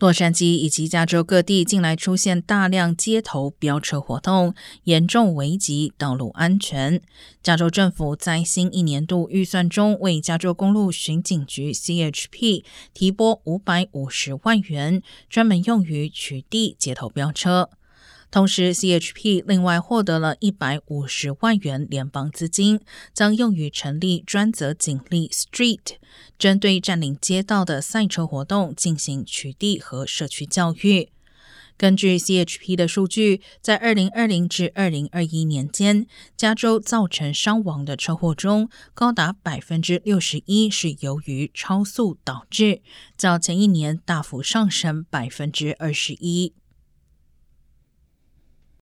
洛杉矶以及加州各地近来出现大量街头飙车活动，严重危及道路安全。加州政府在新一年度预算中为加州公路巡警局 （CHP） 提拨五百五十万元，专门用于取缔街头飙车。同时，CHP 另外获得了一百五十万元联邦资金，将用于成立专责警力 Street，针对占领街道的赛车活动进行取缔和社区教育。根据 CHP 的数据，在二零二零至二零二一年间，加州造成伤亡的车祸中，高达百分之六十一是由于超速导致，较前一年大幅上升百分之二十一。